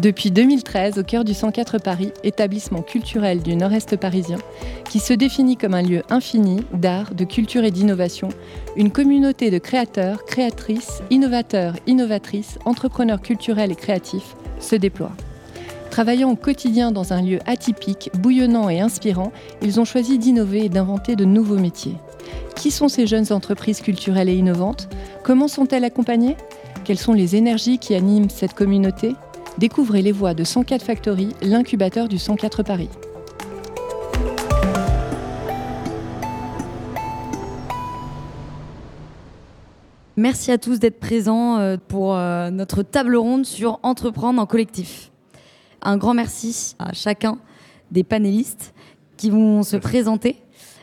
Depuis 2013, au cœur du 104 Paris, établissement culturel du nord-est parisien, qui se définit comme un lieu infini d'art, de culture et d'innovation, une communauté de créateurs, créatrices, innovateurs, innovatrices, entrepreneurs culturels et créatifs se déploie. Travaillant au quotidien dans un lieu atypique, bouillonnant et inspirant, ils ont choisi d'innover et d'inventer de nouveaux métiers. Qui sont ces jeunes entreprises culturelles et innovantes? Comment sont-elles accompagnées? Quelles sont les énergies qui animent cette communauté? Découvrez les voix de 104 Factory, l'incubateur du 104 Paris. Merci à tous d'être présents euh, pour euh, notre table ronde sur entreprendre en collectif. Un grand merci à chacun des panélistes qui vont se présenter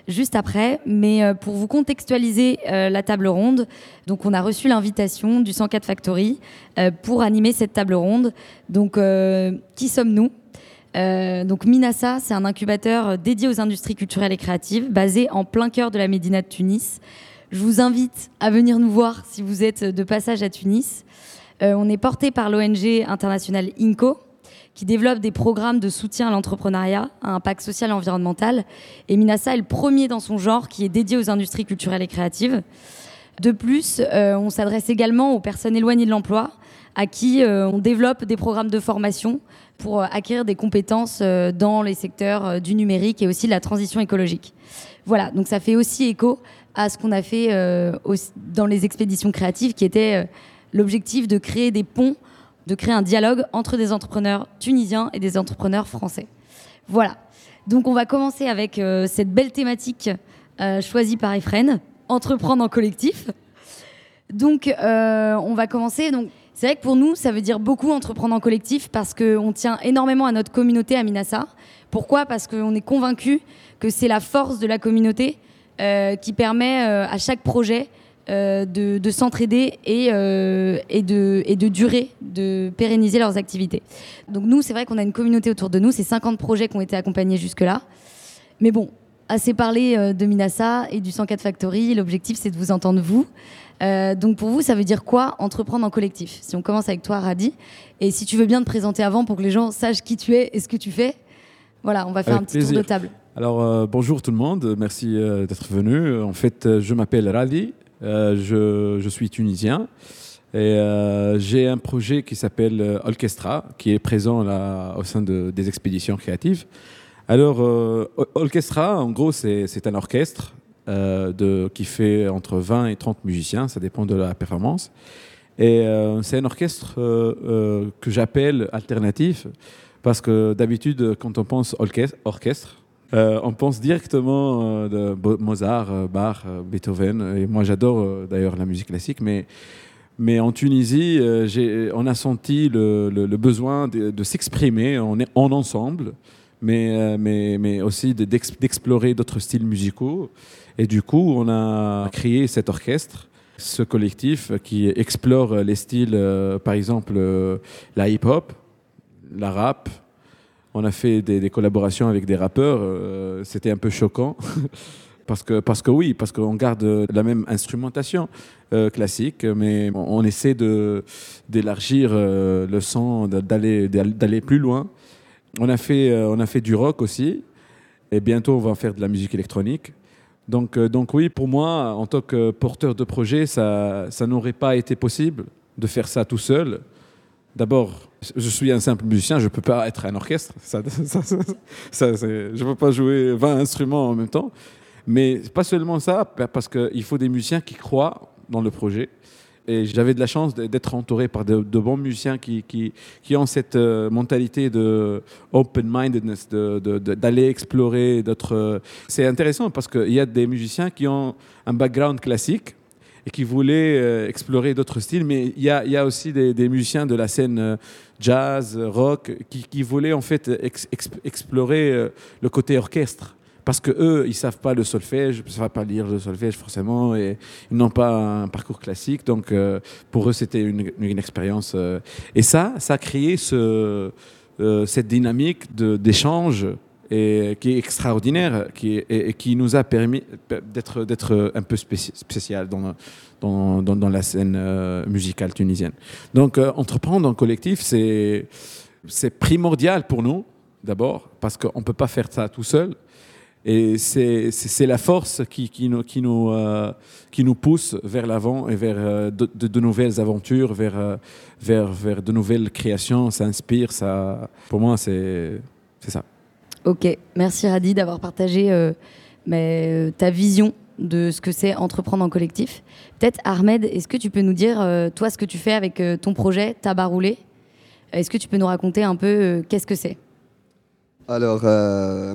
juste après. Mais euh, pour vous contextualiser la table ronde, donc on a reçu l'invitation du 104 Factory pour animer cette table ronde. Donc qui sommes-nous? Donc Minassa, c'est un incubateur dédié aux industries culturelles et créatives, basé en plein cœur de la Médina de Tunis. Je vous invite à venir nous voir si vous êtes de passage à Tunis. Euh, on est porté par l'ONG internationale INCO, qui développe des programmes de soutien à l'entrepreneuriat, à impact social et environnemental. Et Minasa est le premier dans son genre qui est dédié aux industries culturelles et créatives. De plus, euh, on s'adresse également aux personnes éloignées de l'emploi, à qui euh, on développe des programmes de formation pour acquérir des compétences dans les secteurs du numérique et aussi de la transition écologique. Voilà, donc ça fait aussi écho à ce qu'on a fait euh, dans les expéditions créatives, qui était euh, l'objectif de créer des ponts, de créer un dialogue entre des entrepreneurs tunisiens et des entrepreneurs français. Voilà. Donc on va commencer avec euh, cette belle thématique choisie par Efren, entreprendre en collectif. Donc on va commencer. Donc c'est vrai que pour nous, ça veut dire beaucoup entreprendre en collectif parce qu'on tient énormément à notre communauté à Minassa. Pourquoi? Parce qu'on est convaincu que c'est la force de la communauté euh, qui permet euh, à chaque projet euh, de, s'entraider et, et, de, et de durer, de pérenniser leurs activités. Donc nous, c'est vrai qu'on a une communauté autour de nous, c'est 50 projets qui ont été accompagnés jusque-là. Mais bon, assez parlé de Minasa et du 104 Factory, l'objectif c'est de vous entendre vous. donc pour vous, ça veut dire quoi entreprendre en collectif? Si on commence avec toi, Radi, et si tu veux bien te présenter avant pour que les gens sachent qui tu es et ce que tu fais, voilà, on va faire un petit tour de table. Alors, euh, bonjour tout le monde, merci euh, d'être venu. En fait, euh, je m'appelle Radi, je, je, suis tunisien et j'ai un projet qui s'appelle Orchestra, qui est présent là, au sein de, des expéditions créatives. Alors, Orchestra, en gros, c'est un orchestre qui fait entre 20 et 30 musiciens, ça dépend de la performance. Et c'est un orchestre que j'appelle alternatif, parce que d'habitude, quand on pense orchestre euh, on pense directement euh, de Mozart, euh, Bach, Beethoven. Et moi, j'adore d'ailleurs la musique classique, mais mais en Tunisie, on a senti le, besoin de, s'exprimer en, en, ensemble, mais, mais, mais aussi d'explorer d'autres styles musicaux. Et du coup, on a créé cet orchestre, ce collectif qui explore les styles, par exemple, la hip-hop, la rap, on a fait des, collaborations avec des rappeurs. Euh, c'était un peu choquant. parce que, parce que oui, parce qu'on garde la même instrumentation euh, classique, mais on, essaie d'élargir euh, le son, d'aller, d'aller plus loin. On a, fait, on a fait du rock aussi, et bientôt on va faire de la musique électronique. Donc, donc oui, pour moi, en tant que porteur de projet, ça, ça n'aurait pas été possible de faire ça tout seul. D'abord, je suis un simple musicien, je ne peux pas être un orchestre. Je ne peux pas jouer 20 instruments en même temps. Mais pas seulement ça, parce qu'il faut des musiciens qui croient dans le projet. Et j'avais de la chance d'être entouré par de, bons musiciens qui, ont cette euh, mentalité de open-mindedness, d'aller explorer d'autres. C'est intéressant parce qu'il y a des musiciens qui ont un background classique et qui voulaient euh, explorer d'autres styles. Mais il y a, aussi des, musiciens de la scène euh, jazz, rock, qui, voulaient en fait explorer euh, le côté orchestre. Parce que eux, ils savent pas le solfège, ils savent pas lire le solfège forcément, et ils n'ont pas un parcours classique. Donc, pour eux, c'était une, expérience. et ça, ça a créé ce, cette dynamique d'échange et qui est extraordinaire qui et, qui nous a permis d'être un peu spécial dans, la scène euh, musicale tunisienne. Donc euh, entreprendre en collectif, c'est primordial pour nous, d'abord, parce qu'on ne peut pas faire ça tout seul. Et c'est la force euh, qui nous pousse vers l'avant et vers de, nouvelles aventures, vers de nouvelles créations. Ça inspire. Ça, pour moi, c'est ça. Ok, merci Radi d'avoir partagé mais, ta vision de ce que c'est entreprendre en collectif. Peut-être Ahmed, est-ce que tu peux nous dire, toi, ce que tu fais avec ton projet Tabac Roulé? Est-ce que tu peux nous raconter un peu qu'est-ce que c'est? Alors,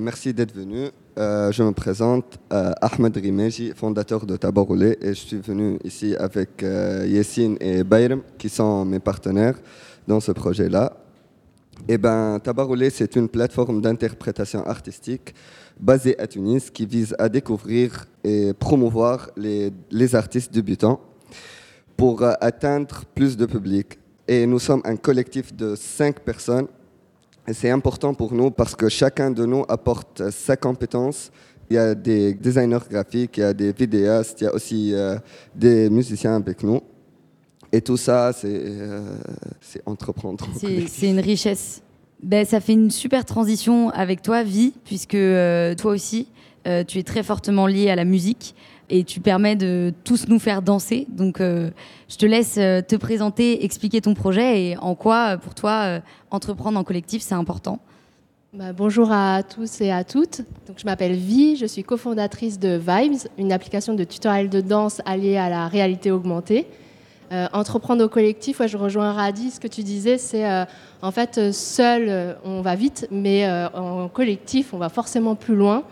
merci d'être venu. Euh, je me présente, euh, Ahmed Rimeji, fondateur de Tabaroulé, et je suis venu ici avec euh, Yessine et Bayrem, qui sont mes partenaires dans ce projet-là. Eh ben, c'est une plateforme d'interprétation artistique basée à Tunis qui vise à découvrir et promouvoir les, les artistes débutants pour atteindre plus de public. Et nous sommes un collectif de cinq personnes et c'est important pour nous parce que chacun de nous apporte sa compétence. Il y a des designers graphiques, il y a des vidéastes, il y a aussi euh, des musiciens avec nous. Et tout ça, c'est euh, entreprendre. C'est une richesse. Ben, ça fait une super transition avec toi, Vie, puisque euh, toi aussi, tu es très fortement lié à la musique et tu permets de tous nous faire danser. Donc, euh, je te laisse euh, te présenter, expliquer ton projet et en quoi, euh, pour toi, entreprendre en collectif, c'est important. Bah, bonjour à tous et à toutes. Donc, je m'appelle Vi, je suis cofondatrice de Vibes, une application de tutoriel de danse alliée à la réalité augmentée. Entreprendre au collectif, je rejoins Radi, ce que tu disais, c'est en fait seul on va vite, mais en collectif on va forcément plus loin.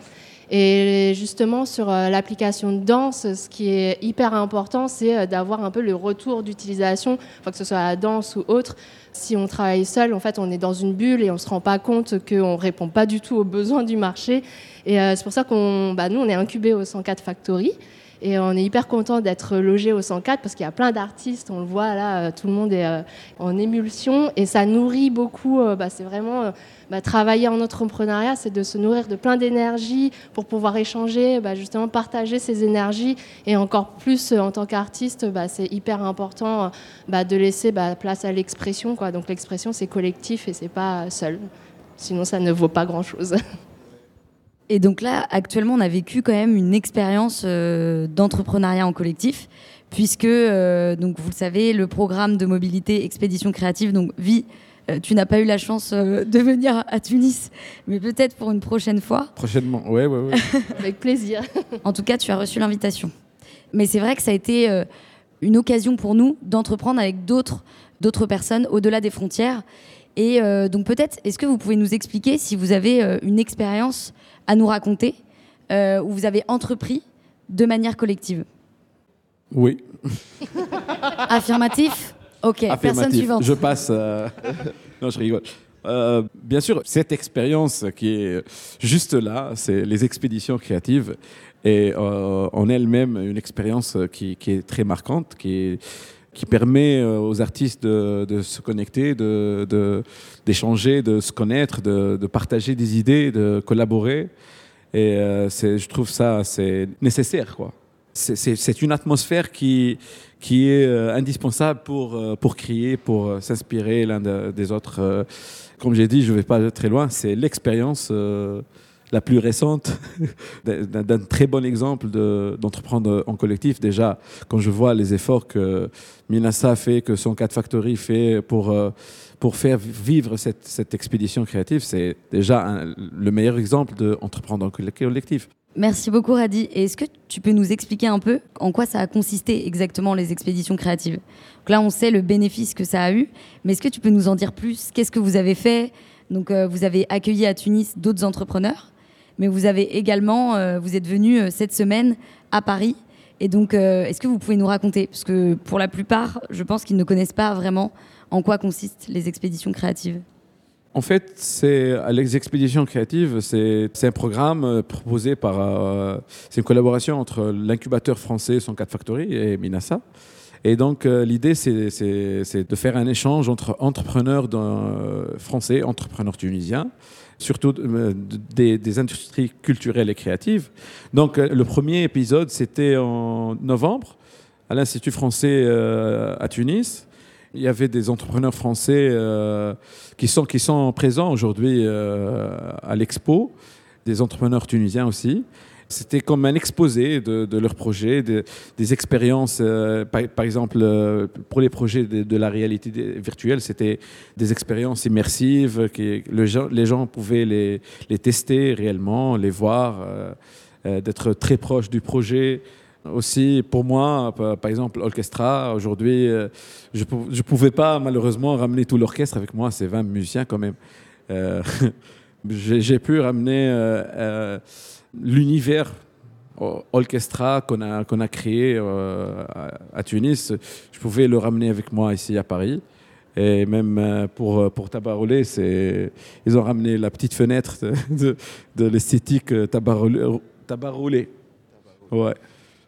Et justement, sur euh, l'application de danse, ce qui est hyper important, c'est euh, d'avoir un peu le retour d'utilisation, que ce soit la danse ou autre. Si on travaille seul, en fait, on est dans une bulle et on ne se rend pas compte qu'on ne répond pas du tout aux besoins du marché. Et euh, c'est pour ça qu'on, bah, nous, on est incubé au 104 Factory. Et on est hyper content d'être logé au 104 parce qu'il y a plein d'artistes, on le voit là, tout le monde est en émulsion et ça nourrit beaucoup. Bah, c'est vraiment bah, travailler en entrepreneuriat, c'est de se nourrir de plein d'énergie pour pouvoir échanger, bah, justement partager ses énergies. Et encore plus euh, en tant qu'artiste, c'est hyper important de laisser place à l'expression. Donc l'expression, c'est collectif et c'est pas seul. Sinon, ça ne vaut pas grand-chose. Et donc là, actuellement, on a vécu quand même une expérience euh, d'entrepreneuriat en collectif, puisque, euh, donc vous le savez, le programme de mobilité expédition créative donc vit euh, tu n'as pas eu la chance euh, de venir à Tunis, mais peut-être pour une prochaine fois. Prochainement, ouais, ouais, ouais. Avec plaisir. en tout cas, tu as reçu l'invitation. Mais c'est vrai que ça a été une occasion pour nous d'entreprendre avec d'autres d'autres personnes au-delà des frontières. Et donc peut-être, est-ce que vous pouvez nous expliquer si vous avez une expérience à nous raconter où vous avez entrepris de manière collective Oui. Affirmatif? Ok, personne suivante. Je passe. Euh, non, je rigole. Euh, bien sûr, cette expérience qui est juste là, c'est les expéditions créatives, et euh, en elle-même une expérience qui, est très marquante, qui, qui permet aux artistes de, se connecter, d'échanger, de, de, se connaître, de, partager des idées, de collaborer. Et je trouve ça c'est nécessaire. C'est une atmosphère qui, qui est euh, indispensable pour, euh, pour créer, pour euh, s'inspirer l'un des autres. Comme j'ai dit, je ne vais pas très loin, c'est l'expérience la plus récente d'un très bon exemple d'entreprendre en collectif. Déjà, quand je vois les efforts que Minasa fait, que son 4 Factory fait pour, pour faire vivre cette, cette expédition créative, c'est déjà le meilleur exemple d'entreprendre en collectif. Merci beaucoup Radi. Est-ce que tu peux nous expliquer un peu en quoi ça a consisté exactement les expéditions créatives? Là, on sait le bénéfice que ça a eu, mais est-ce que tu peux nous en dire plus? Qu'est-ce que vous avez fait? Donc, euh, vous avez accueilli à Tunis d'autres entrepreneurs, mais vous avez également, euh, vous êtes venu euh, cette semaine à Paris. Et donc, est-ce que vous pouvez nous raconter Parce que pour la plupart, je pense qu'ils ne connaissent pas vraiment en quoi consistent les expéditions créatives. En fait, les expéditions créatives, c'est un programme euh, proposé par. Euh, c'est une collaboration entre l'incubateur français 104 Factory et Minasa. Et donc, euh, l'idée, c'est de faire un échange entre entrepreneurs français, entrepreneurs tunisiens, surtout des, des, industries culturelles et créatives. Donc, le premier épisode, c'était en novembre, à l'Institut français à Tunis. Il y avait des entrepreneurs français euh, qui, sont, présents aujourd'hui euh, à l'expo, des entrepreneurs tunisiens aussi. C'était comme un exposé de, de leurs projets, de- des expériences. euh, par, exemple, euh, pour les projets de, la réalité virtuelle, c'était des expériences immersives. Qui, le les gens pouvaient les, tester réellement, les voir, euh, d'être très proche du projet. Aussi, pour moi, par exemple, Orchestra, aujourd'hui, je ne pouvais pas malheureusement ramener tout l'orchestre avec moi, c'est 20 musiciens quand même. J'ai pu ramener l'univers o- orchestra qu'on a, qu'on a créé euh, à, Tunis. Je pouvais le ramener avec moi ici à Paris. Et même euh, pour, pour Tabaroulé, c'est- ils ont ramené la petite fenêtre de, l'esthétique euh. Tabaroulé. Ouais.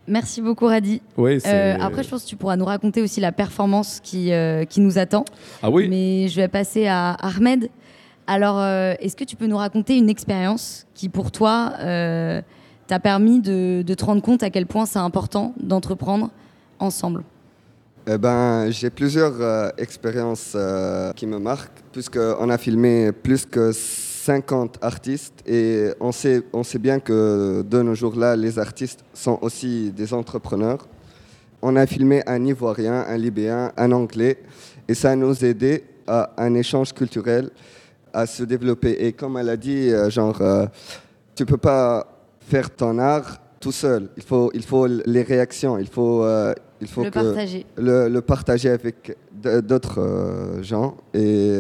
Merci beaucoup, Radi. Euh, après, je pense que tu pourras nous raconter aussi la performance qui, euh, qui nous attend. Ah oui Mais je vais passer à Ahmed. Alors, euh, est-ce que tu peux nous raconter une expérience qui, pour toi, euh, t'a permis de, te rendre compte à quel point c'est important d'entreprendre ensemble? Eh ben, j'ai plusieurs euh, expériences qui me marquent, puisqu'on a filmé plus que 50 artistes et on sait, on sait bien que de nos jours-là, les artistes sont aussi des entrepreneurs. On a filmé un Ivoirien, un Libyen, un Anglais, et ça nous a aidé à un échange culturel, à se développer. Et comme elle a dit, euh, genre, euh, tu peux pas faire ton art tout seul. Il faut, il faut les réactions, il faut, euh, il faut Le que partager. le, le partager avec d'autres euh, gens. Et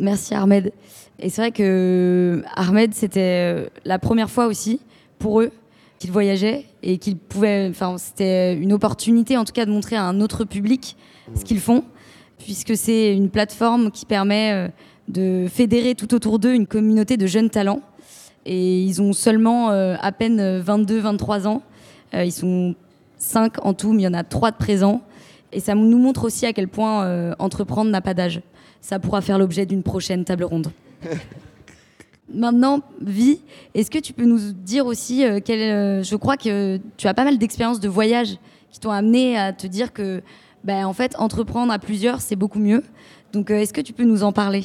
Merci Ahmed. Et c'est vrai que Ahmed, c'était la première fois aussi pour eux qu'ils voyageaient et qu'ils pouvaient. Enfin, c'était une opportunité en tout cas de montrer à un autre public ce qu'ils font, puisque c'est une plateforme qui permet euh, de fédérer tout autour d'eux une communauté de jeunes talents. Et ils ont seulement euh, à peine 22-23 ans. Euh, ils sont 5 en tout, mais il y en a 3 de présents. Et ça nous montre aussi à quel point entreprendre n'a pas d'âge. Ça pourra faire l'objet d'une prochaine table ronde. Maintenant, Vi, est-ce que tu peux nous dire aussi, quel, je crois que tu as pas mal d'expériences de voyage qui t'ont amené à te dire que, ben, en fait, entreprendre à plusieurs, c'est beaucoup mieux. Donc, euh, est-ce que tu peux nous en parler?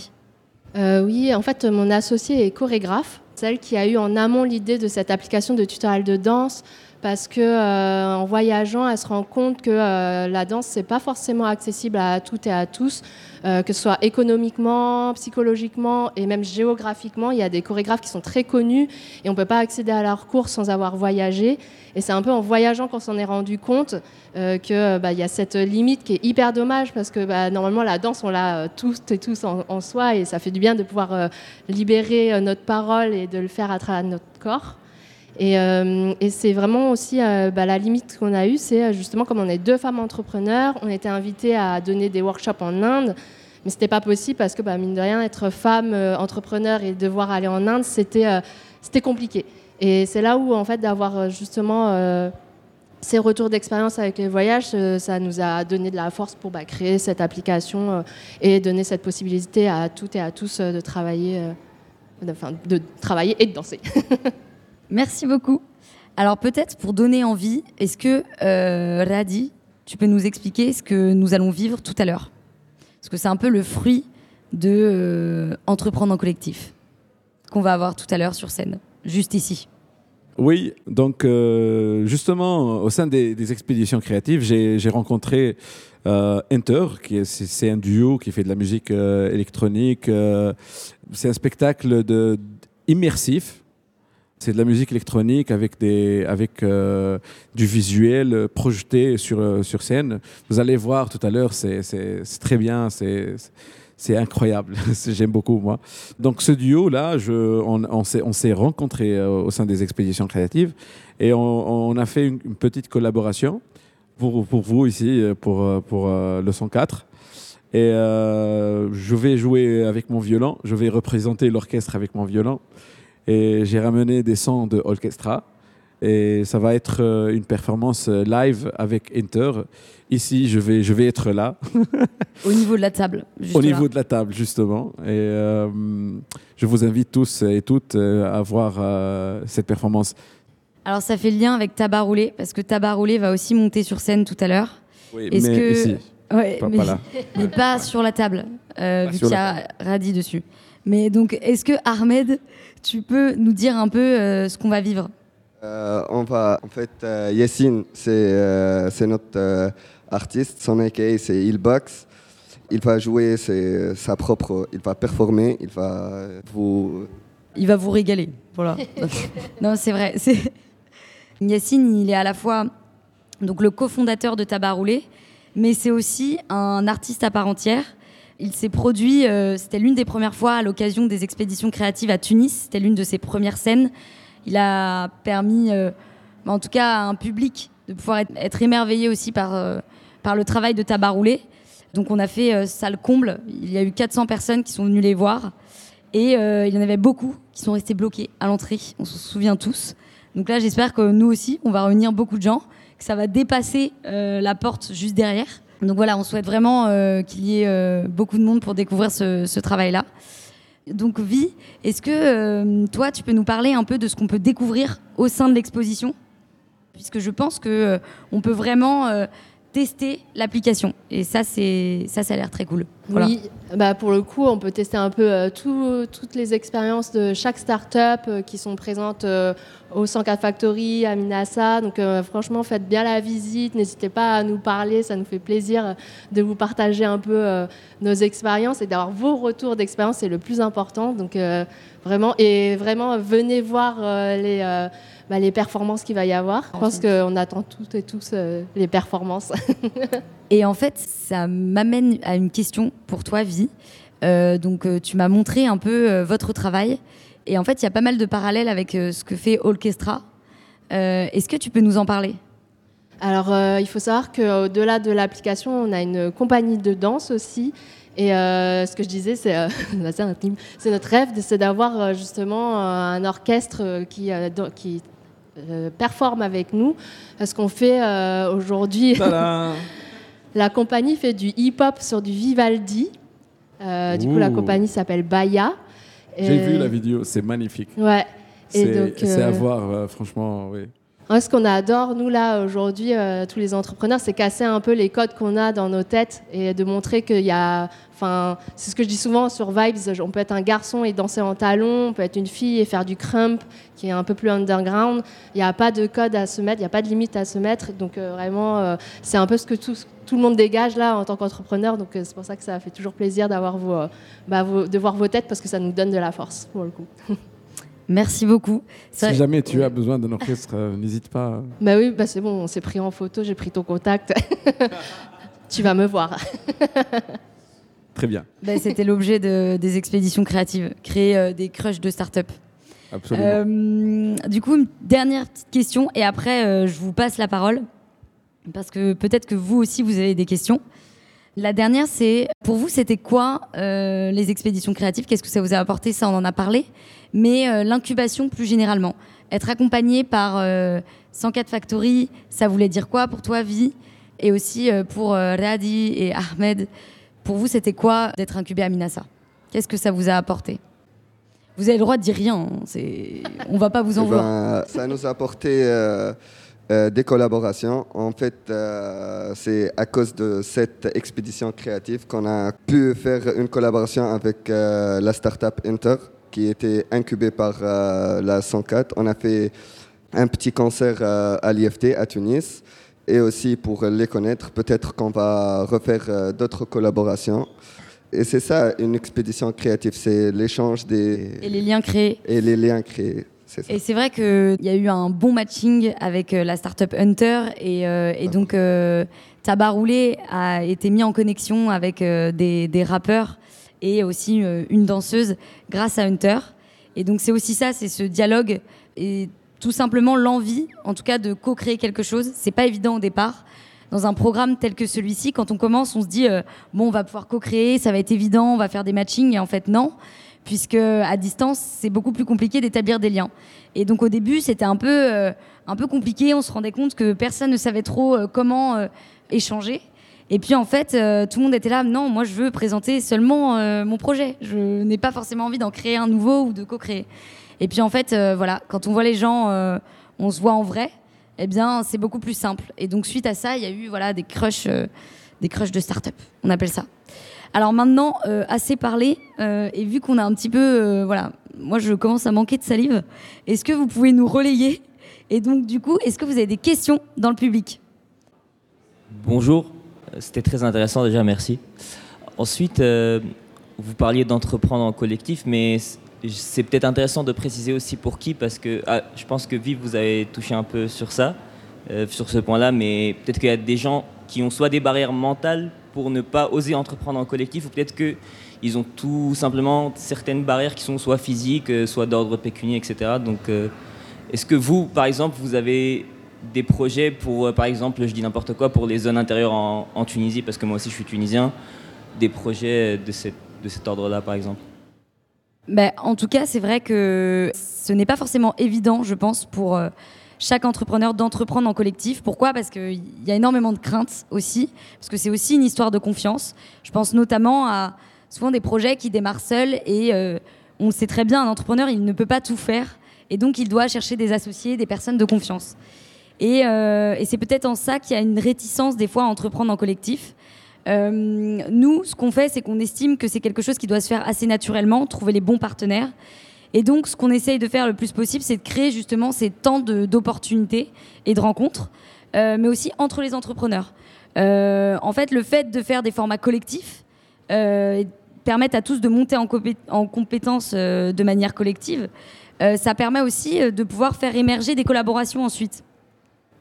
Euh, oui, en fait, mon associée est chorégraphe, celle qui a eu en amont l'idée de cette application de tutoriel de danse, parce que euh, en voyageant, elle se rend compte que euh, la danse c'est pas forcément accessible à toutes et à tous, euh, que ce soit économiquement, psychologiquement et même géographiquement. Il y a des chorégraphes qui sont très connus et on peut pas accéder à leurs cours sans avoir voyagé. Et c'est un peu en voyageant qu'on s'en est rendu compte euh, que bah, il y a cette limite qui est hyper dommage parce que bah, normalement la danse on l'a euh, toutes et tous en, soi et ça fait du bien de pouvoir euh, libérer euh, notre parole et de le faire à travers notre corps. Et, euh, et c'est vraiment aussi euh, bah, la limite qu'on a eue, c'est euh, justement comme on est deux femmes entrepreneurs, on était invités à donner des workshops en Inde, mais c'était pas possible parce que bah, mine de rien, être femme euh, entrepreneur et devoir aller en Inde, c'était c'était compliqué. Et c'est là où en fait d'avoir justement ces retours d'expérience avec les voyages, ça nous a donné de la force pour bah, créer cette application et donner cette possibilité à toutes et à tous de travailler, enfin, de travailler et de danser. Merci beaucoup. Alors, peut-être pour donner envie, est-ce que, euh, Radi, tu peux nous expliquer ce que nous allons vivre tout à l'heure? Parce que c'est un peu le fruit de euh, entreprendre en collectif qu'on va avoir tout à l'heure sur scène, juste ici. Oui, donc euh, justement, au sein des, expéditions créatives, j'ai rencontré Enter, qui est- c'est un duo qui fait de la musique électronique. c'est un spectacle de, immersif. C'est de la musique électronique avec, des, avec euh, du visuel projeté sur, euh, sur scène. Vous allez voir tout à l'heure, c'est très bien, c'est incroyable. J'aime beaucoup, moi. Donc, ce duo-là, on, on s'est- on s'est rencontrés euh, au sein des expéditions créatives et on, a fait une, petite collaboration pour, pour vous ici, pour, pour le 104. Et je vais jouer avec mon violon, je vais représenter l'orchestre avec mon violon. Et j'ai ramené des sons de orchestra. Et ça va être euh, une performance euh, live avec Inter. Ici, je vais, je vais être là, Au niveau de la table. au là. niveau de la table, justement. Et euh, je vous invite tous et toutes à voir euh, cette performance. Alors, ça fait lien avec Tabac Roulé, parce que Tabac Roulé va aussi monter sur scène tout à l'heure. Oui, mais que- ici. Ouais, Pas, mais, pas là. mais pas sur la table, euh, vu qu'il y a Radi dessus. Mais donc, est-ce que Ahmed, tu peux nous dire un peu euh, ce qu'on va vivre? Euh, on va, en fait, euh, Yassine, c'est euh, c'est notre euh, artiste. Son AKA, c'est Ilbox. Il va jouer ses- sa propre, il va performer, il va vous. Il va vous régaler. Voilà. non, c'est vrai. c'est- Yacine, il est à la fois donc, le cofondateur de Tabac Roulé, mais c'est aussi un artiste à part entière. Il s'est produit, euh, c'était l'une des premières fois à l'occasion des expéditions créatives à Tunis. C'était l'une de ses premières scènes. Il a permis, euh, bah, en tout cas, à un public de pouvoir être, émerveillé aussi par, euh, par le travail de Tabac Roulé. Donc on a fait salle comble. Il y a eu 400 personnes qui sont venues les voir. Et euh, il y en avait beaucoup qui sont restés bloqués à l'entrée. On se souvient tous. Donc là, j'espère que nous aussi, on va réunir beaucoup de gens, que ça va dépasser euh, la porte juste derrière. Donc voilà, on souhaite vraiment euh, qu'il y ait euh, beaucoup de monde pour découvrir ce, travail-là. Donc Vi, est-ce que euh, toi, tu peux nous parler un peu de ce qu'on peut découvrir au sein de l'exposition? Puisque je pense euh, on peut vraiment tester l'application. Et ça, ça, ça a l'air très cool. Oui, bah pour le coup, on peut tester un peu euh, tout- toutes les expériences de chaque start-up euh, qui sont présentes euh, au 104 Factory, à Minasa. Donc franchement, faites bien la visite. N'hésitez pas à nous parler. Ça nous fait plaisir de vous partager un peu nos expériences et d'avoir vos retours d'expérience. C'est le plus important. Donc vraiment, et vraiment, venez voir les, bah, les performances qu'il va y avoir. Je pense qu'on attend toutes et tous euh, les performances. Et en fait, ça m'amène à une question pour toi, Vi. Euh, donc, euh, tu m'as montré un peu votre travail. Et en fait, il y a pas mal de parallèles avec ce que fait Orchestra. Est-ce que tu peux nous en parler? Alors, euh, il faut savoir qu'au-delà de l'application, on a une compagnie de danse aussi. Et euh, ce que je disais, c'est euh, bah, notre rêve, c'est d'avoir justement un orchestre qui, performe avec nous. Ce qu'on fait euh, aujourd'hui, la compagnie fait du hip-hop sur du Vivaldi. Euh, du coup, la compagnie s'appelle Baya. J'ai vu la vidéo, c'est magnifique. Ouais. C'est à euh, voir, euh, franchement, oui. Ouais, ce qu'on adore, nous, là, aujourd'hui, euh, tous les entrepreneurs, c'est casser un peu les codes qu'on a dans nos têtes et de montrer qu'il y a. Enfin, c'est ce que je dis souvent sur Vibes on peut être un garçon et danser en talons, on peut être une fille et faire du crump, qui est un peu plus underground. Il n'y a pas de code à se mettre, il n'y a pas de limite à se mettre. Donc, euh, vraiment, euh, c'est un peu ce que tout, le monde dégage, là, en tant qu'entrepreneur. Donc, c'est pour ça que ça fait toujours plaisir bah, de voir vos têtes parce que ça nous donne de la force, pour le coup. Merci beaucoup. Si vrai- jamais tu as besoin d'un orchestre, euh, n'hésite pas. Bah oui, bah c'est bon, on s'est pris en photo, j'ai pris ton contact. tu vas me voir. Très bien, Ben, C'était l'objet de- des expéditions créatives, créer euh, des crushs de start-up. absolument. Euh, du coup, une dernière petite question et après, euh, je vous passe la parole parce que peut-être que vous aussi, vous avez des questions. La dernière, c'est pour vous, c'était quoi euh, les expéditions créatives? Qu'est-ce que ça vous a apporté? Ça, on en a parlé. Mais euh, l'incubation plus généralement, être accompagné par euh, 104 Factory, ça voulait dire quoi pour toi, Vi Et aussi euh, pour euh, Radi et Ahmed, pour vous, c'était quoi d'être incubé à Minasa? Qu'est-ce que ça vous a apporté? Vous avez le droit de dire rien. hein. On va pas vous en Eh vouloir. ben, ça nous a apporté euh, des collaborations. En fait, euh, c'est à cause de cette expédition créative qu'on a pu faire une collaboration avec euh, la startup Inter, qui était incubée par euh, la 104. On a fait un petit concert à l'IFT à Tunis. Et aussi pour les connaître, peut-être qu'on va refaire d'autres collaborations. Et c'est ça, une expédition créative, c'est l'échange des... Et les liens créés. et les liens créés. Ça. Et c'est vrai qu'il y a eu un bon matching avec euh, la startup Hunter et, euh, et donc euh, Tabac Roulé a été mis en connexion avec euh, des, des rappeurs et aussi une danseuse grâce à Hunter. Et donc c'est aussi ça, c'est ce dialogue et tout simplement l'envie, en tout cas, de co-créer quelque chose. C'est pas évident au départ. Dans un programme tel que celui-ci, quand on commence, on se dit bon, on va pouvoir co-créer, ça va être évident, on va faire des matchings, et en fait non, puisque à distance, c'est beaucoup plus compliqué d'établir des liens. Et donc au début, c'était un peu, euh, un peu compliqué. On se rendait compte que personne ne savait trop euh, comment euh, échanger. Et puis en fait, tout le monde était là. Non, moi je veux présenter seulement mon projet. Je n'ai pas forcément envie d'en créer un nouveau ou de co-créer. Et puis en fait, voilà, quand on voit les gens, on se voit en vrai. Eh bien, c'est beaucoup plus simple. Et donc suite à ça, il y a eu voilà des crushs, des crushs de start-up. On appelle ça. Alors maintenant, assez parlé, et vu qu'on a un petit peu, voilà, moi je commence à manquer de salive, est-ce que vous pouvez nous relayer? Et donc du coup, est-ce que vous avez des questions dans le public? Bonjour, c'était très intéressant déjà, merci. Ensuite, vous parliez d'entreprendre en collectif, mais c'est peut-être intéressant de préciser aussi pour qui, parce que ah, je pense que Vive, vous avez touché un peu sur ça, euh, sur ce point-là, mais peut-être qu'il y a des gens qui ont soit des barrières mentales pour ne pas oser entreprendre en collectif, ou peut-être qu'ils ont tout simplement certaines barrières qui sont soit physiques, euh, soit d'ordre pécunier, etc. Donc, euh, est-ce que vous, par exemple, vous avez des projets pour, par exemple, je dis n'importe quoi, pour les zones intérieures en, Tunisie, parce que moi aussi je suis tunisien, des projets de, cette, de cet ordre-là, par exemple? Ben, en tout cas, c'est vrai que ce n'est pas forcément évident, je pense, pour euh, chaque entrepreneur d'entreprendre en collectif. Pourquoi? Parce qu'il y a énormément de craintes aussi, parce que c'est aussi une histoire de confiance. Je pense notamment à souvent des projets qui démarrent seuls et euh, on sait très bien, un entrepreneur, il ne peut pas tout faire et donc il doit chercher des associés, des personnes de confiance. Et, euh, c'est peut-être en ça qu'il y a une réticence des fois à entreprendre en collectif. Euh, nous, ce qu'on fait, c'est qu'on estime que c'est quelque chose qui doit se faire assez naturellement, trouver les bons partenaires. Et donc, ce qu'on essaye de faire le plus possible, c'est de créer justement ces temps d'opportunités et de rencontres, euh, mais aussi entre les entrepreneurs. Euh, en fait, le fait de faire des formats collectifs euh, à tous de monter en, en compétences de manière collective. ça permet aussi de pouvoir faire émerger des collaborations ensuite.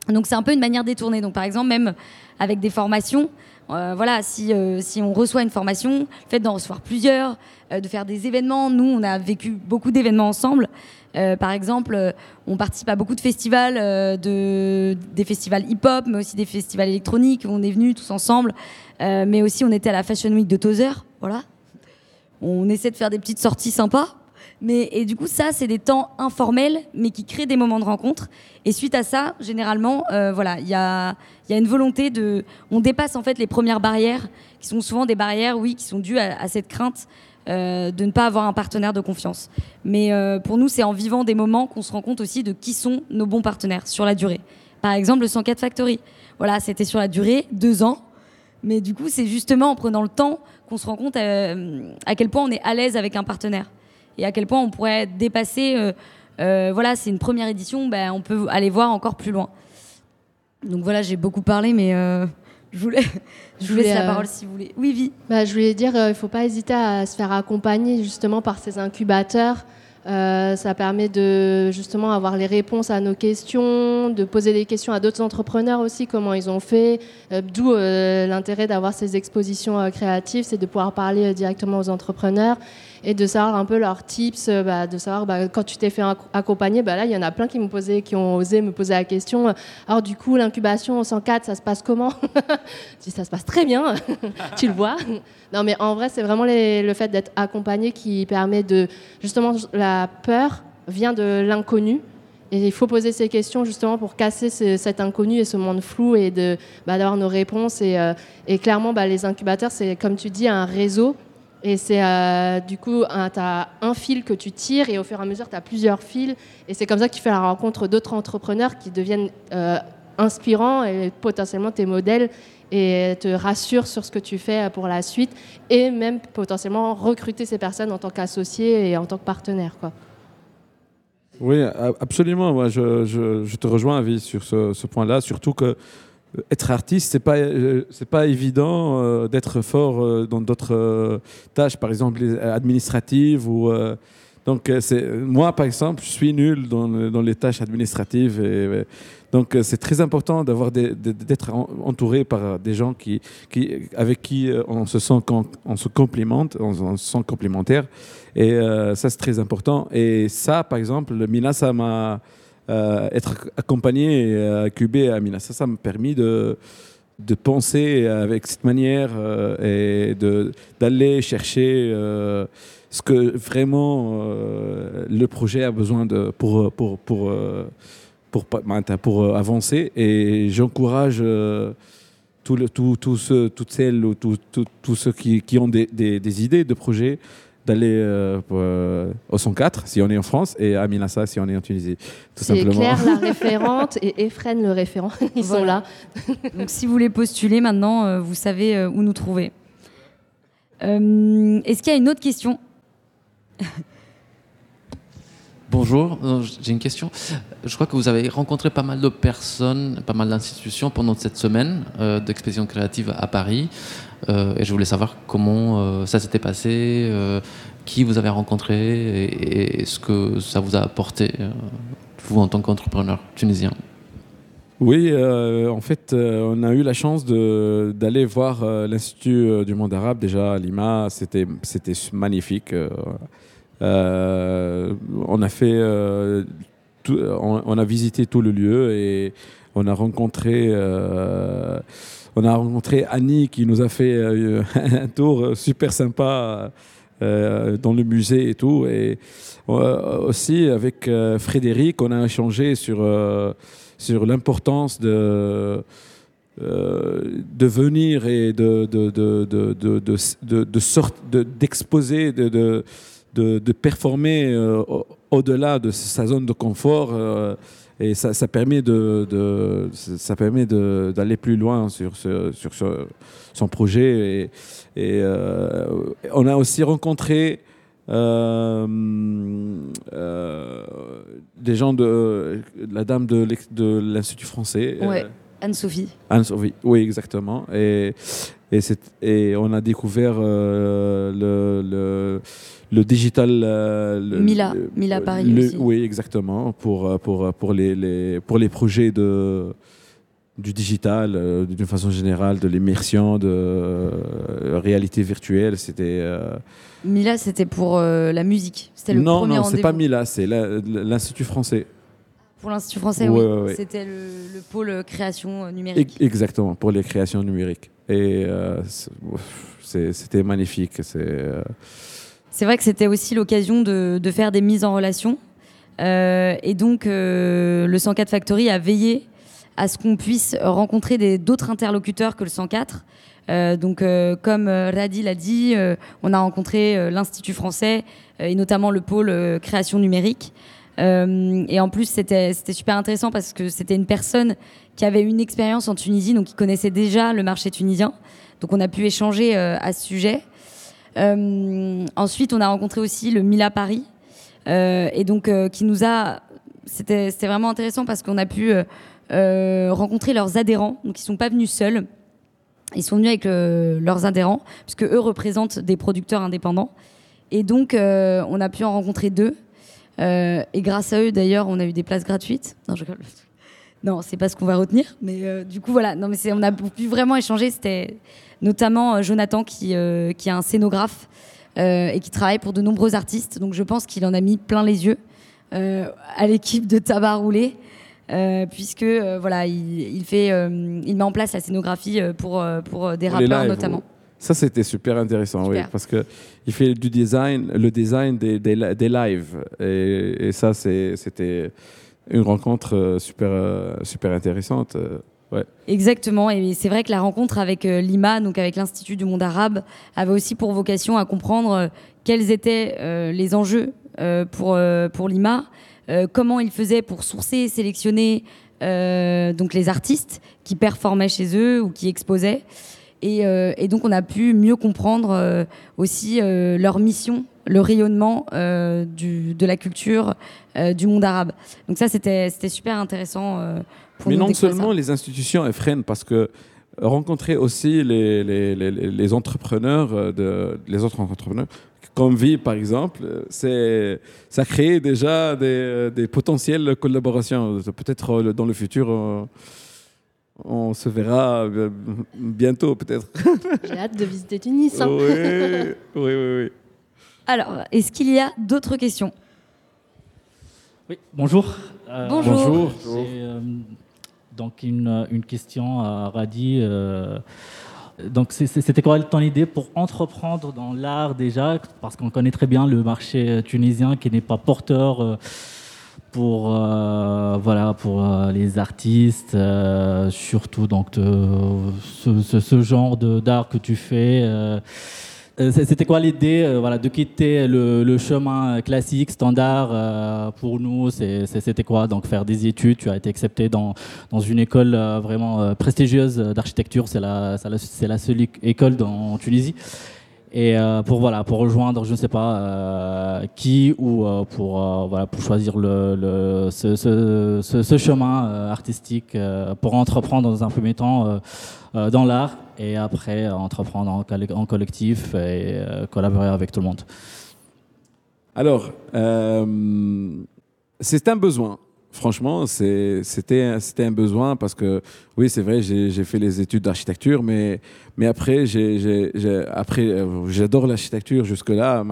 Donc, c'est un peu une manière détournée. Donc, par exemple, même avec des formations, euh, voilà, si, euh, si on reçoit une formation, le fait d'en recevoir plusieurs, euh, de faire des événements, nous, on a vécu beaucoup d'événements ensemble. par exemple, on participe à beaucoup de festivals, de, des festivals hip-hop, mais aussi des festivals électroniques. On est venus tous ensemble. mais aussi, on était à la Fashion Week de Tozer. Voilà. On essaie de faire des petites sorties sympas. Mais, et du coup, ça, c'est des temps informels, mais qui créent des moments de rencontre. Et suite à ça, généralement, euh, voilà, il y a, une volonté de. On dépasse en fait les premières barrières, qui sont souvent des barrières, oui, qui sont dues à, cette crainte euh, de ne pas avoir un partenaire de confiance. Mais euh, pour nous, c'est en vivant des moments qu'on se rend compte aussi de qui sont nos bons partenaires sur la durée. Par exemple, le 104 Factory. Voilà, c'était sur la durée, deux ans. Mais du coup, c'est justement en prenant le temps qu'on se rend compte à quel point on est à l'aise avec un partenaire et à quel point on pourrait dépasser. Euh, euh, voilà, c'est une première édition, ben, on peut aller voir encore plus loin. Donc voilà, j'ai beaucoup parlé, mais euh, je voulais, je vous laisse la parole si vous voulez. Oui, Vi. Bah, je voulais dire, il ne faut pas hésiter à se faire accompagner justement par ces incubateurs. ça permet de justement avoir les réponses à nos questions, de poser des questions à d'autres entrepreneurs aussi, comment ils ont fait. D'où l'intérêt d'avoir ces expositions créatives, c'est de pouvoir parler directement aux entrepreneurs et de savoir un peu leurs tips, euh, bah, de savoir bah, quand tu t'es fait accompagner, bah, là il y en a plein qui m'ont posé, qui ont osé me poser la question. Alors du coup l'incubation au 104, ça se passe comment? Dis ça se passe très bien, tu le vois? Non mais en vrai c'est vraiment le fait d'être accompagné qui permet de justement la peur vient de l'inconnu. Et il faut poser ces questions justement pour casser cet inconnu et ce monde flou et d'avoir nos réponses. Et, euh, et clairement, les incubateurs, c'est comme tu dis, un réseau et c'est euh, du coup, tu as un fil que tu tires et au fur et à mesure, tu as plusieurs fils. Et c'est comme ça que tu fais la rencontre d'autres entrepreneurs qui deviennent euh, inspirants et potentiellement tes modèles et te rassurent sur ce que tu fais pour la suite et même potentiellement recruter ces personnes en tant qu'associés et en tant que partenaires. Quoi. Oui, absolument. Moi, je, je, te rejoins, Avis, sur ce, ce point-là, surtout que être artiste, c'est pas euh, c'est pas évident euh, d'être fort euh, dans d'autres tâches, par exemple administratives donc moi par exemple, je suis nul dans, dans les tâches administratives donc c'est très important d'avoir d'être entouré par des gens qui, qui avec qui on se sent on se complimente, on, se sent complémentaire et ça c'est très important. Et ça par exemple Mina ça m'a euh, être accompagné et incubé à Minas. Ça, ça m'a permis de, de penser avec cette manière euh, et d'aller chercher euh, ce que vraiment le projet a besoin de, pour, pour, pour, pour, pour, avancer. Et j'encourage tout le, tout, toutes celles ou tous ceux qui, qui ont des, des, des, idées de projet d'aller au 104 si on est en France et à Minassa si on est en Tunisie. Tout C'est simplement. Claire la référente et Efren le référent. Ils sont Voilà. là. Donc si vous voulez postuler maintenant, euh, vous savez euh, où nous trouver. Euh, Est-ce qu'il y a une autre question? Bonjour, euh, j'ai une question. Je crois que vous avez rencontré pas mal de personnes, pas mal d'institutions pendant cette semaine euh, d'expédition créative à Paris. Euh, et je voulais savoir comment euh, ça s'était passé, qui vous avez rencontré et, et ce que ça vous a apporté, vous en tant qu'entrepreneur tunisien. Oui, en fait, on a eu la chance d'aller voir l'Institut du monde arabe déjà à Lima. C'était magnifique. on a fait, on, a visité tout le lieu et on a rencontré. euh, on a rencontré Annie qui nous a fait euh, un tour super sympa euh, dans le musée et tout. Et aussi avec Frédéric, on a échangé sur sur l'importance de, de venir et de, de, de, de, de, de, de- de de- d'exposer, de, performer euh, au- au-delà de sa zone de confort. euh, et ça, ça permet, de, de- ça permet d'aller plus loin sur, ce, sur ce- son projet. Et, et, euh, on a aussi rencontré euh, euh, des gens de la dame de l'Institut français. Ouais. euh, Anne-Sophie. Anne oui, exactement. Et, et, on a découvert le, le, le digital. euh, le- Mila, le- Mila Paris le- aussi. Oui, exactement. Pour, euh, pour, pour, les, les, pour les projets de, du digital, euh, d'une façon générale, de l'immersion, de euh, réalité virtuelle. C'était. euh, Mila, c'était pour euh, la musique. C'était le non, premier non, c'est pas. Mila, c'est l'Institut français. Pour l'Institut français, Ouais, oui. ouais, ouais. C'était le, le pôle création euh, numérique. Exactement, pour les créations numériques. Et euh, c'était magnifique. C'est. C'est vrai que c'était aussi l'occasion de, faire des mises en relation. Euh, et donc, euh, le 104 Factory a veillé à ce qu'on puisse rencontrer d'autres interlocuteurs que le 104. Euh, donc, comme Radi l'a dit, on a rencontré l'Institut français et notamment le pôle création numérique. Et en plus, c'était super intéressant parce que c'était une personne qui avait une expérience en Tunisie, donc qui connaissait déjà le marché tunisien. Donc, on a pu échanger à ce sujet. Euh, ensuite, on a rencontré aussi le Mila Paris, euh, et donc euh, qui nous a. C'était vraiment intéressant parce qu'on a pu rencontrer leurs adhérents, donc ils sont pas venus seuls. Ils sont venus avec leurs adhérents, puisque eux représentent des producteurs indépendants. Et donc, on a pu en rencontrer deux. Et grâce à eux, d'ailleurs, on a eu des places gratuites. Non, je. Non, c'est pas ce qu'on va retenir. Mais du coup, voilà. Non, mais on a pu vraiment échanger. C'était notamment euh, Jonathan qui, euh, qui est un scénographe euh, et qui travaille pour de nombreux artistes. Donc, je pense qu'il en a mis plein les yeux à l'équipe de Tabac Roulé. euh, puisque euh, voilà, il, il fait, euh, il met en place la scénographie pour, pour des rappeurs lives, notamment. Ça, c'était super intéressant, oui, parce que il fait du design, le design des, des, des lives, et, et ça, c'était une rencontre super, super intéressante. Exactement, et c'est vrai que la rencontre avec euh, l'IMA, donc avec l'Institut du monde arabe, avait aussi pour vocation à comprendre euh, quels étaient euh, les enjeux pour, pour l'IMA, comment ils faisaient pour sourcer sélectionner donc les artistes qui performaient chez eux ou qui exposaient. Et, donc on a pu mieux comprendre aussi leur mission, le rayonnement de la culture du monde arabe. Donc ça, c'était super intéressant. Euh, pour Mais non ça. seulement les institutions elles freinent, parce que rencontrer aussi les, les, les, les entrepreneurs, euh, de, les autres entrepreneurs, comme Vie par exemple, euh, c'est ça crée déjà des, des potentielles collaborations. Peut-être euh, dans le futur, on, on se verra euh, bientôt peut-être. J'ai hâte de visiter Tunis. hein. oui, oui, oui, oui. Alors, est-ce qu'il y a d'autres questions? Oui, bonjour. Euh, Bonjour. Bonjour. Euh, donc une, une question à Radi. euh, donc c'était quoi ton idée pour entreprendre dans l'art déjà? Parce qu'on connaît très bien le marché tunisien qui n'est pas porteur euh, pour, euh, voilà, pour euh, les artistes, euh, surtout donc ce, ce- ce genre d'art que tu fais. Euh, Euh, C'était quoi l'idée euh, voilà, de quitter le, le chemin classique, standard euh, pour nous C'était quoi? Donc faire des études, tu as été accepté dans, dans une école euh, vraiment euh, prestigieuse d'architecture, c'est la, la, la seule éc- école dans- en Tunisie. Et euh, pour, voilà, pour rejoindre, je ne sais pas euh, qui, ou euh, pour, voilà, pour choisir le, ce, chemin artistique, pour entreprendre dans un premier temps dans l'art et après entreprendre en, en collectif et collaborer avec tout le monde. Alors, c'est un besoin. Franchement, c'était un besoin parce que oui, c'est vrai, j'ai fait les études d'architecture, mais après, euh, j'adore l'architecture jusque là.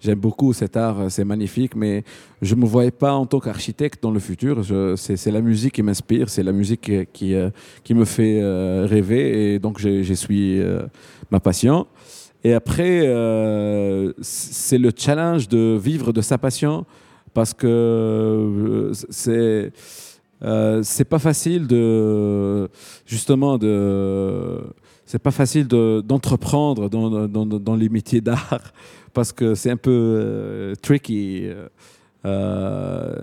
J'aime beaucoup cet art, c'est magnifique, mais je me voyais pas en tant qu'architecte dans le futur. Je- C'est la musique qui m'inspire, c'est la musique qui euh, me fait euh, rêver et donc j'ai suivi euh, ma passion. Et après, euh, c'est le challenge de vivre de sa passion parce que euh, c'est euh, c'est pas facile de justement de c'est pas facile de- d'entreprendre dans, dans, dans les métiers d'art parce que c'est un peu euh, tricky. euh,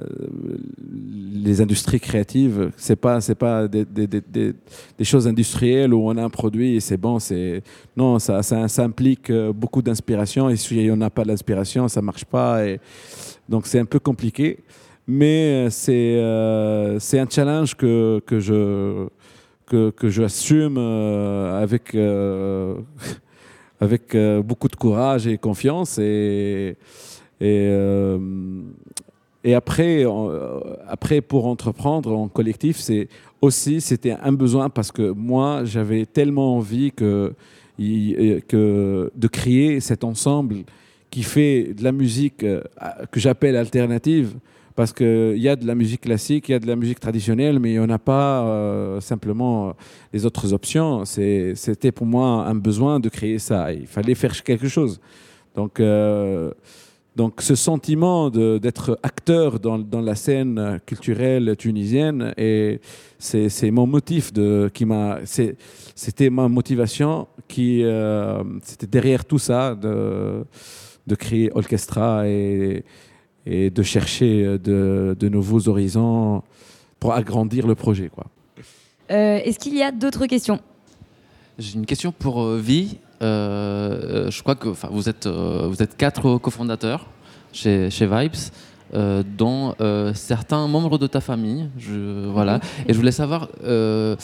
les industries créatives, c'est pas c'est pas des, des, des, des- choses industrielles où on a un produit et c'est bon. C'est non, ça, ça, implique beaucoup d'inspiration et si on n'a pas d'inspiration, ça marche pas. Donc c'est un peu compliqué, mais euh, c'est euh, c'est un challenge que que je que, que j'assume euh, avec avec beaucoup de courage et confiance et et, et après, après, pour entreprendre en collectif, c'est aussi c'était un besoin parce que moi, j'avais tellement envie que, que de créer cet ensemble qui fait de la musique euh, que j'appelle alternative. Parce qu'il y a de la musique classique, il y a de la musique traditionnelle, mais il n'y en a pas euh, simplement euh, les autres options. C'était pour moi un besoin de créer ça. Il fallait faire quelque chose. Donc, donc ce sentiment d'être acteur dans, la scène culturelle tunisienne, c'est mon motif qui m'a, c'était ma motivation qui, euh, c'était derrière tout ça de créer Orchestra et, et de chercher de, de nouveaux horizons pour agrandir le projet, quoi. Euh, Est-ce qu'il y a d'autres questions? J'ai une question pour euh, Vi. Euh, je crois que enfin, vous, êtes, euh, vous êtes quatre cofondateurs chez, chez Vibes, euh, dont euh, certains membres de ta famille. Je, voilà. Et je voulais savoir euh,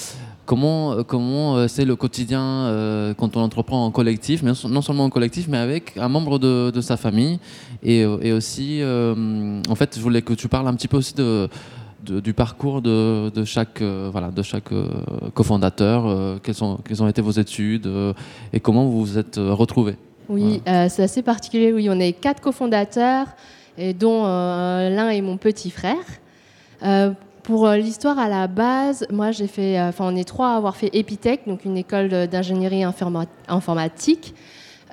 comment, comment euh, c'est le quotidien euh, quand on entreprend en collectif, mais non seulement en collectif, mais avec un membre de, de sa famille. Et, euh, et aussi, euh, en fait, je voulais que tu parles un petit peu aussi de de- du parcours de, de chaque, euh, voilà, de chaque euh, cofondateur, euh, quelles, sont, quelles ont été vos études euh, et comment vous vous êtes euh, retrouvés. Oui, euh, c'est assez particulier. Oui, on est quatre cofondateurs, et dont euh, l'un est mon petit frère. Pour euh, l'histoire à la base, moi j'ai fait, euh, enfin on est trois à avoir fait Epitech, donc une école d'ingénierie informa- informatique.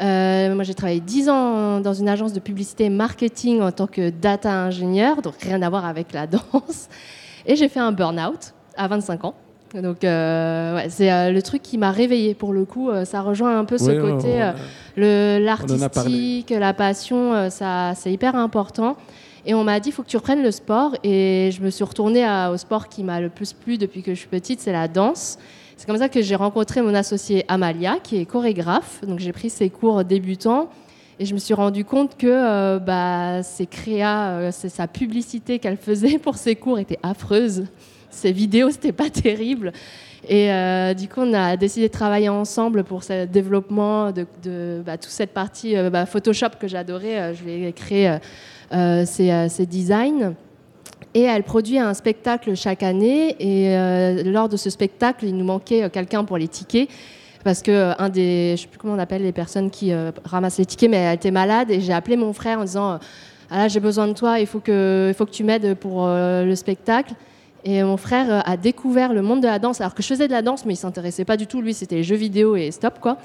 Euh, moi j'ai travaillé 10 ans dans une agence de publicité et marketing en tant que data ingénieur, donc rien à voir avec la danse. Et j'ai fait un burn-out à 25 ans. Donc euh, ouais, c'est euh, le truc qui m'a réveillée pour le coup. euh, ça rejoint un peu ce Ouais, côté. l'artistique, la passion, ça, c'est hyper important. Et on m'a dit, il faut que tu reprennes le sport. Et je me suis retournée au sport qui m'a le plus plu depuis que je suis petite, c'est la danse. C'est comme ça que j'ai rencontré mon associé Amalia, qui est chorégraphe. Donc j'ai pris ses cours débutants. Et je me suis rendu compte que euh, bah, ses créas, euh, sa publicité qu'elle faisait pour ses cours était affreuse. Ses vidéos, c'était pas terrible. Et euh, du coup, on a décidé de travailler ensemble pour ce développement de, de, bah, toute cette partie euh, bah, Photoshop que j'adorais. Je vais créer euh, euh, ces, euh, designs. Et elle produit un spectacle chaque année. Et euh, lors de ce spectacle, il nous manquait quelqu'un pour les tickets. Parce que un des, je sais plus comment on appelle les personnes qui ramassent les tickets, mais elle était malade. Et j'ai appelé mon frère en disant ah là, j'ai besoin de toi, il faut que, il faut que tu m'aides pour le spectacle. Et mon frère a découvert le monde de la danse, alors que je faisais de la danse, mais il s'intéressait pas du tout. Lui, c'était les jeux vidéo et stop, quoi.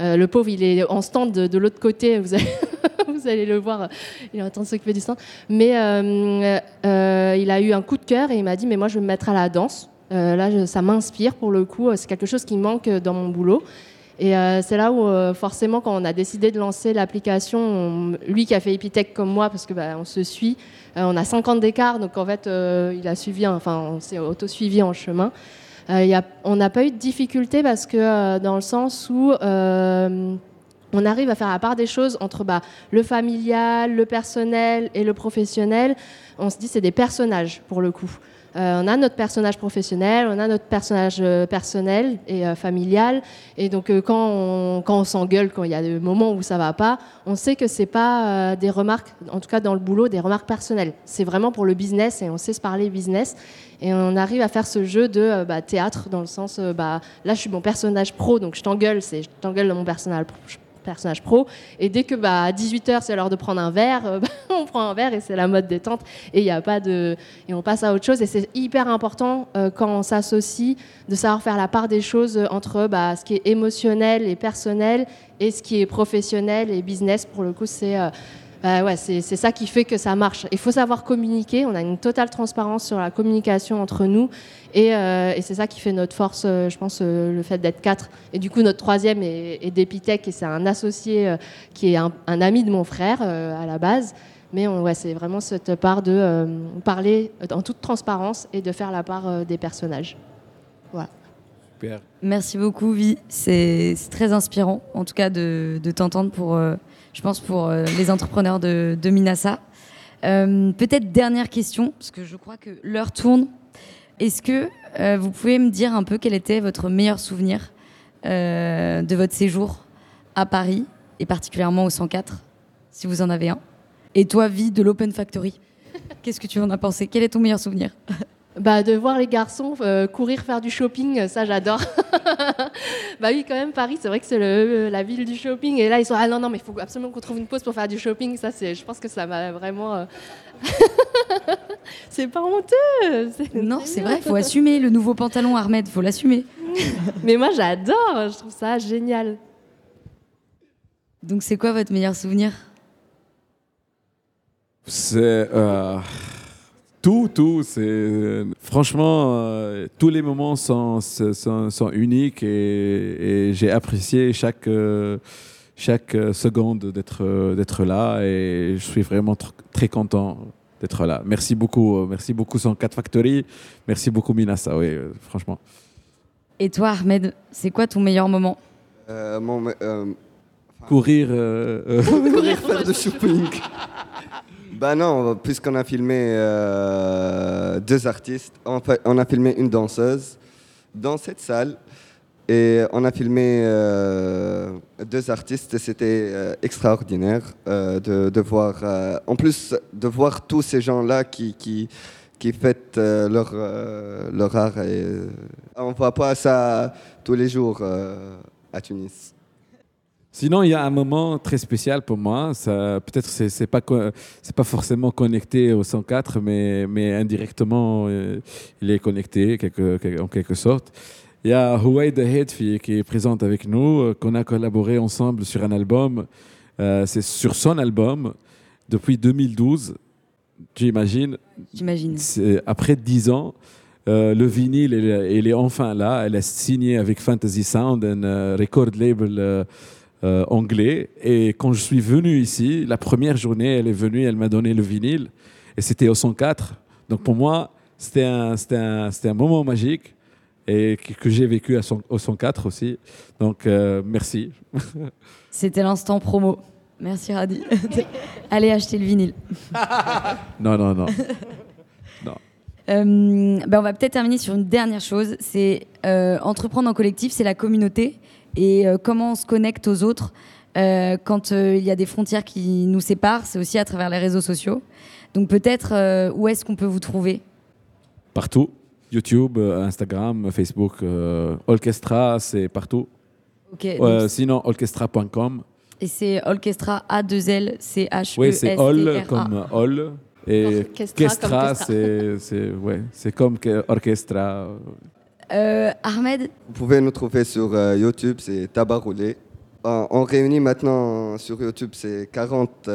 Euh, le pauvre, il est en stand de, l'autre côté. Vous allez, vous allez le voir. Il est en train de s'occuper du stand. Mais euh, euh, il a eu un coup de cœur et il m'a dit, mais moi, je vais me mettre à la danse. Là, ça m'inspire pour le coup. C'est quelque chose qui manque dans mon boulot. Et c'est là où, forcément, quand on a décidé de lancer l'application, lui qui a fait Epitech comme moi, parce que bah, on se suit, on a 50 d'écart, donc en fait, il a suivi, enfin, on s'est auto-suivi en chemin. A, on n'a pas eu de difficulté parce que, dans le sens où on arrive à faire la part des choses entre bah, le familial, le personnel et le professionnel. On se dit c'est des personnages pour le coup. Euh, on a notre personnage professionnel, on a notre personnage euh, personnel et euh, familial. Et donc quand on, s'engueule, quand il y a des moments où ça va pas, on sait que c'est pas des remarques, en tout cas dans le boulot, des remarques personnelles. C'est vraiment pour le business et on sait se parler business. Et on arrive à faire ce jeu de bah, théâtre dans le sens, bah, là je suis mon personnage pro, donc je t'engueule, c'est je t'engueule dans mon personnage personnage pro. Et dès que bah, à 18h, c'est l'heure de prendre un verre, euh, on prend un verre et c'est la mode détente. Et, y a pas de... et on passe à autre chose. Et c'est hyper important euh, quand on s'associe de savoir faire la part des choses entre bah, ce qui est émotionnel et personnel et ce qui est professionnel et business. Pour le coup, c'est... Euh, bah ouais, c'est ça qui fait que ça marche. Il faut savoir communiquer. On a une totale transparence sur la communication entre nous. Et, euh, et c'est ça qui fait notre force, euh, je pense, euh, le fait d'être quatre. Et du coup, notre troisième est, est d'Epitech. Et c'est un associé qui est un, un, ami de mon frère à la base. Mais ouais, c'est vraiment cette part de parler en toute transparence et de faire la part des personnages. Voilà. Merci beaucoup, Vi. C'est très inspirant, en tout cas, de, t'entendre pour je pense, pour euh, les entrepreneurs de, Minasa. Euh, peut-être dernière question, parce que je crois que l'heure tourne. Est-ce que euh, vous pouvez me dire un peu quel était votre meilleur souvenir de votre séjour à Paris, et particulièrement au 104, si vous en avez un? Et toi, vie de l'Open Factory, qu'est-ce que tu en as pensé? Quel est ton meilleur souvenir? Bah, de voir les garçons euh, courir faire du shopping, ça j'adore. bah oui, quand même, Paris, c'est vrai que c'est la ville du shopping. Et là, ils sont ah non, non, mais il faut absolument qu'on trouve une pause pour faire du shopping. Ça, c'est, je pense que ça m'a vraiment. Euh, c'est pas honteux. Non, c'est vrai, il faut assumer le nouveau pantalon Ahmed, faut l'assumer. mais moi, j'adore, je trouve ça génial. Donc, c'est quoi votre meilleur souvenir? C'est. Euh, tout, tout. C'est franchement, euh, tous les moments sont, sont, uniques et, j'ai apprécié chaque euh, chaque seconde d'être d'être là et je suis vraiment très content d'être là. Merci beaucoup, merci beaucoup 104 Factory, merci beaucoup Minasa, oui, franchement. Et toi, Ahmed, c'est quoi ton meilleur moment? Euh, Courir, courir faire de shopping. Bah non, puisqu'on a filmé euh, deux artistes, on, on, a filmé une danseuse dans cette salle et on a filmé euh, deux artistes c'était euh, extraordinaire de, voir, en plus de voir tous ces gens-là qui, qui, qui fêtent leur, leur art. On ne voit pas ça tous les jours à Tunis. Sinon, il y a un moment très spécial pour moi. Ça, peut-être c'est c'est pas c'est pas forcément connecté au 104, mais mais indirectement, euh, il est connecté quelque, en quelque sorte. Il y a Huawei the Headfi qui est présente avec nous, euh, qu'on a collaboré ensemble sur un album. Euh, c'est sur son album depuis 2012. Tu imagines? J'imagine. Après 10 ans. le vinyle, il, est enfin là. Elle a signé avec Fantasy Sound, un record label euh, anglais. Et quand je suis venu ici, la première journée, elle est venue, elle m'a donné le vinyle. Et c'était au 104. Donc pour moi, c'était un, un, un, moment magique et que, j'ai vécu à son, au 104 aussi. Donc euh, merci. C'était l'instant promo. Merci Radi. Allez acheter le vinyle. non, non, non. non. Euh, ben on va peut-être terminer sur une dernière chose. C'est entreprendre en collectif, c'est la communauté et euh, comment on se connecte aux autres euh, quand euh, il y a des frontières qui nous séparent, c'est aussi à travers les réseaux sociaux. Donc peut-être où est-ce qu'on peut vous trouver? Partout. YouTube, Instagram, Facebook, Orchestra, c'est partout. sinon, orchestra.com. Et c'est Orchestra A2L C H E. Oui, c'est All comme All. Et Orchestra, c'est ouais, comme orchestra. Euh, Ahmed Vous pouvez nous trouver sur euh, YouTube, c'est Tabaroulé. On réunit maintenant sur YouTube, c'est 40,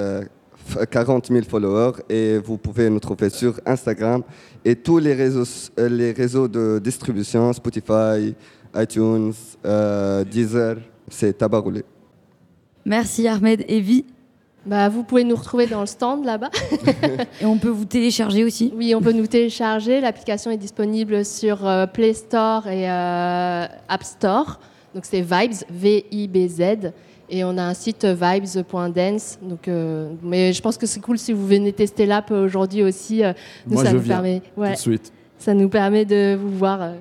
40 000 followers et vous pouvez nous trouver sur Instagram et tous les réseaux, les réseaux de distribution, Spotify, iTunes, euh, Deezer, c'est Tabaroulé. Merci Ahmed et Vi. Bah, vous pouvez nous retrouver dans le stand là-bas. et on peut vous télécharger aussi Oui, on peut nous télécharger. L'application est disponible sur euh, Play Store et euh, App Store. Donc c'est Vibes, V-I-B-Z. Et on a un site vibes.dance. Donc, euh, mais je pense que c'est cool si vous venez tester l'app aujourd'hui aussi. Nous, ça je nous viens permet, tout de suite. Ça nous permet de vous voir.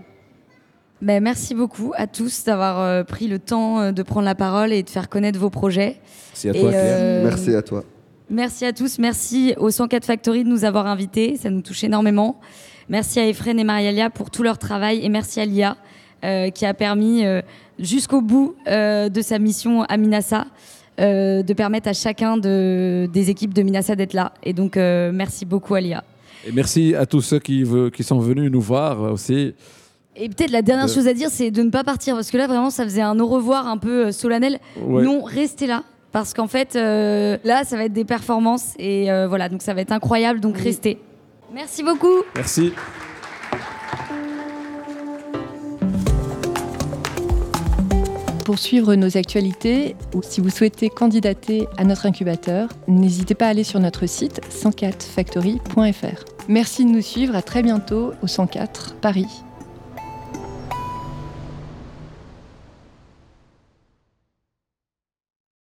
Ben, merci beaucoup à tous d'avoir pris le temps de prendre la parole et de faire connaître vos projets. Merci à toi, Claire. Merci à toi. Merci à tous. Merci au 104 Factory de nous avoir invités. Ça nous touche énormément. Merci à Efren et Marialia pour tout leur travail. Et merci à Lia euh, qui a permis euh, jusqu'au bout euh, de sa mission à Minasa de permettre à chacun de, des équipes de Minasa d'être là. Et donc, merci beaucoup à Lia. Et merci à tous ceux qui, qui sont venus nous voir aussi. Et peut-être la dernière chose à dire, c'est de ne pas partir, parce que là, vraiment, ça faisait un au revoir un peu solennel. Non, restez là, parce qu'en fait, euh, là, ça va être des performances et euh, voilà, donc ça va être incroyable. Donc restez. Merci beaucoup. Merci. Pour suivre nos actualités ou si vous souhaitez candidater à notre incubateur, n'hésitez pas à aller sur notre site 104factory.fr. Merci de nous suivre, à très bientôt au 104 Paris.